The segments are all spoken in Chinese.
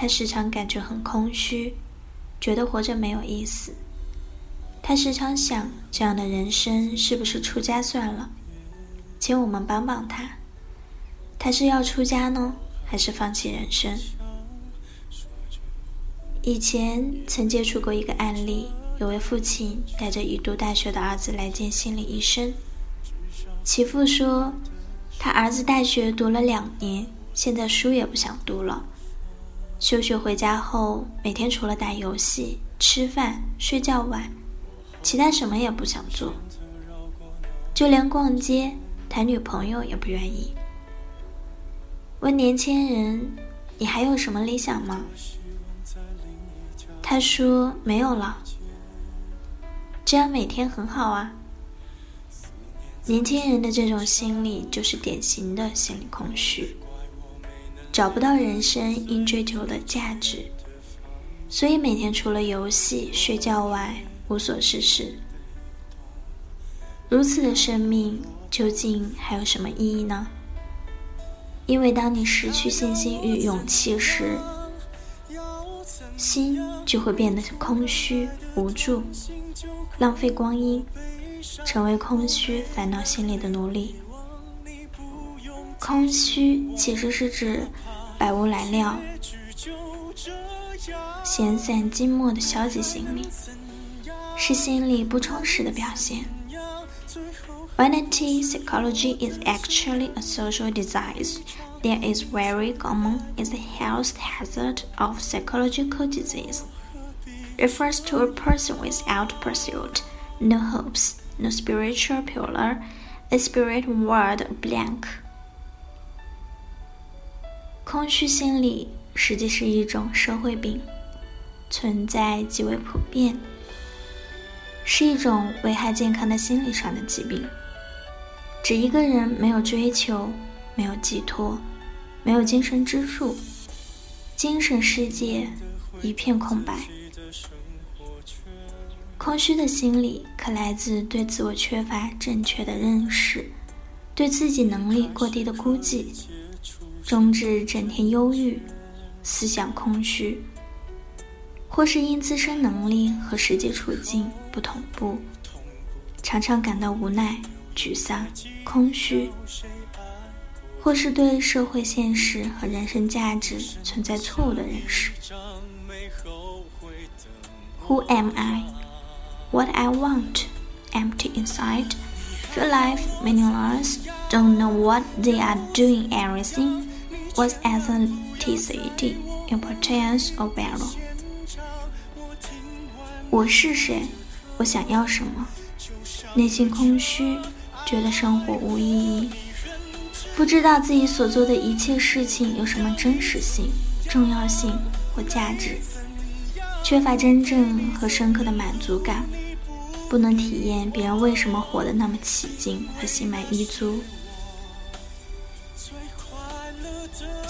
他时常感觉很空虚，觉得活着没有意思。他时常想，这样的人生是不是出家算了？请我们帮帮他。他是要出家呢，还是放弃人生？以前曾接触过一个案例，有位父亲带着已读大学的儿子来见心理医生。其父说，他儿子大学读了两年，现在书也不想读了。休学回家后，每天除了打游戏、吃饭、睡觉外，其他什么也不想做，就连逛街、谈女朋友也不愿意。问年轻人：“你还有什么理想吗？”他说：“没有了。”这样每天很好啊。年轻人的这种心理就是典型的心理空虚。找不到人生应追求的价值，所以每天除了游戏、睡觉外无所事事。如此的生命究竟还有什么意义呢？因为当你失去信心与勇气时，心就会变得空虚无助，浪费光阴，成为空虚烦恼心理的奴隶。空虚其实是指百无来料、闲散静默的消极心理，是心理不充实的表现。Vanity psychology is actually a social disease that is very common as a health hazard of psychological disease. Refers to a person without pursuit, no hopes, no spiritual pillar, a spirit world blank. 空虚心理实际是一种社会病，存在极为普遍，是一种危害健康的心理上的疾病。指一个人没有追求，没有寄托，没有精神支柱，精神世界一片空白。空虚的心理可来自对自我缺乏正确的认识，对自己能力过低的估计。终至整天忧郁、思想空虚，或是因自身能力和实际处境不同步，常常感到无奈、沮丧、空虚，或是对社会现实和人生价值存在错误的认识。Who am I? What I want? Empty inside, feel life meaningless, don't know what they are doing everything. Was authenticity importance or value？我是谁？我想要什么？内心空虚，觉得生活无意义，不知道自己所做的一切事情有什么真实性、重要性或价值，缺乏真正和深刻的满足感，不能体验别人为什么活得那么起劲和心满意足。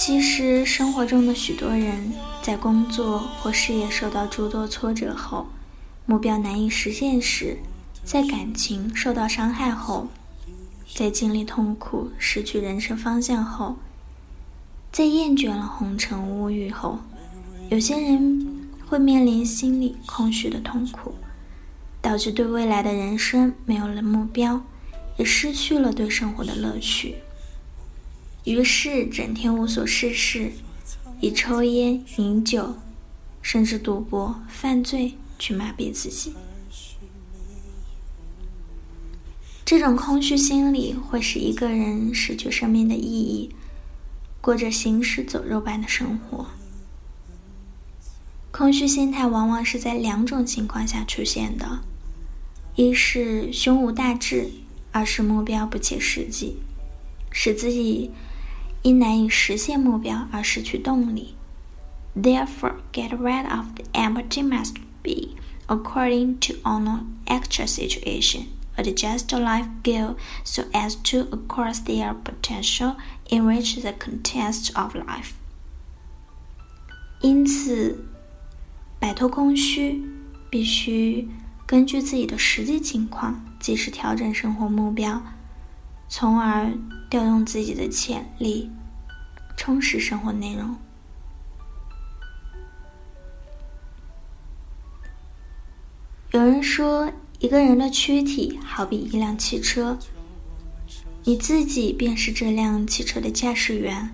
其实，生活中的许多人在工作或事业受到诸多挫折后，目标难以实现时，在感情受到伤害后，在经历痛苦、失去人生方向后，在厌倦了红尘物欲后，有些人会面临心理空虚的痛苦，导致对未来的人生没有了目标，也失去了对生活的乐趣。于是整天无所事事，以抽烟、饮酒，甚至赌博、犯罪去麻痹自己。这种空虚心理会使一个人失去生命的意义，过着行尸走肉般的生活。空虚心态往往是在两种情况下出现的：一是胸无大志，二是目标不切实际，使自己。因难以实现目标而失去动力， Therefore, get rid of the empty must be according to our actual situation. Adjust your life goal so as to acquire their potential, enrich the context of life. 因此，摆脱空虚，必须根据自己的实际情况，及时调整生活目标， 从而调动自己的潜力，充实生活内容。有人说，一个人的躯体好比一辆汽车，你自己便是这辆汽车的驾驶员。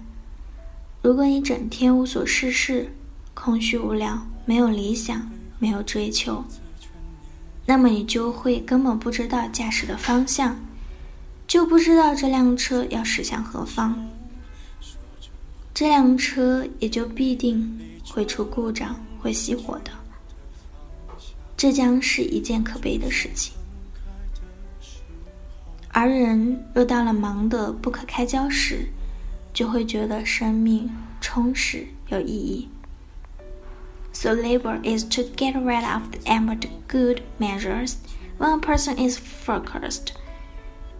如果你整天无所事事，空虚无聊，没有理想，没有追求，那么你就会根本不知道驾驶的方向，就不知道这辆车要驶向何方，这辆车也就必定会出故障，会熄火的。这将是一件可悲的事情。而人若到了忙得不可开交时，就会觉得生命充实有意义。So labor is to get rid of the empty good measures. When a person is focused,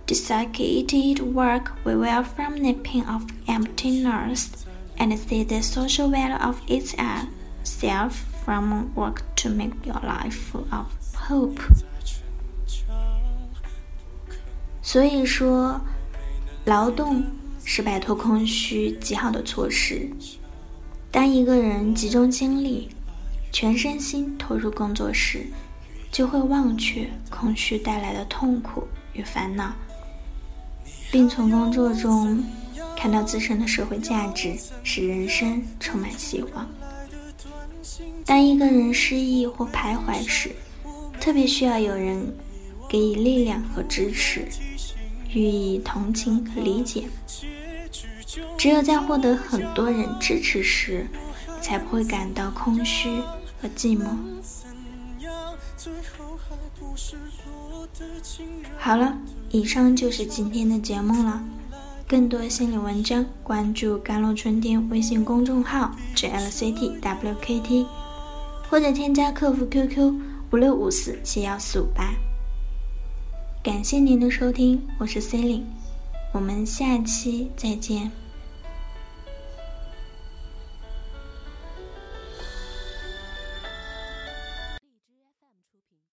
dedicated work will well from nipping off emptiness and see the social value of itself from work to make your life full of hope. 所以说，劳动是摆脱空虚极好的措施。当一个人集中精力、全身心投入工作时，就会忘却空虚带来的痛苦与烦恼， 并从工作中看到自身的社会价值，使人生充满希望。当一个人失意或徘徊时，特别需要有人给予力量和支持，予以同情和理解。只有在获得很多人支持时，才不会感到空虚和寂寞。好了，以上就是今天的节目了。更多心理文章，关注“甘露春天”微信公众号 “jlctwkt”，或者添加客服 QQ 五六五四七幺四五八。感谢您的收听，我是 C e l i n e 我们下期再见。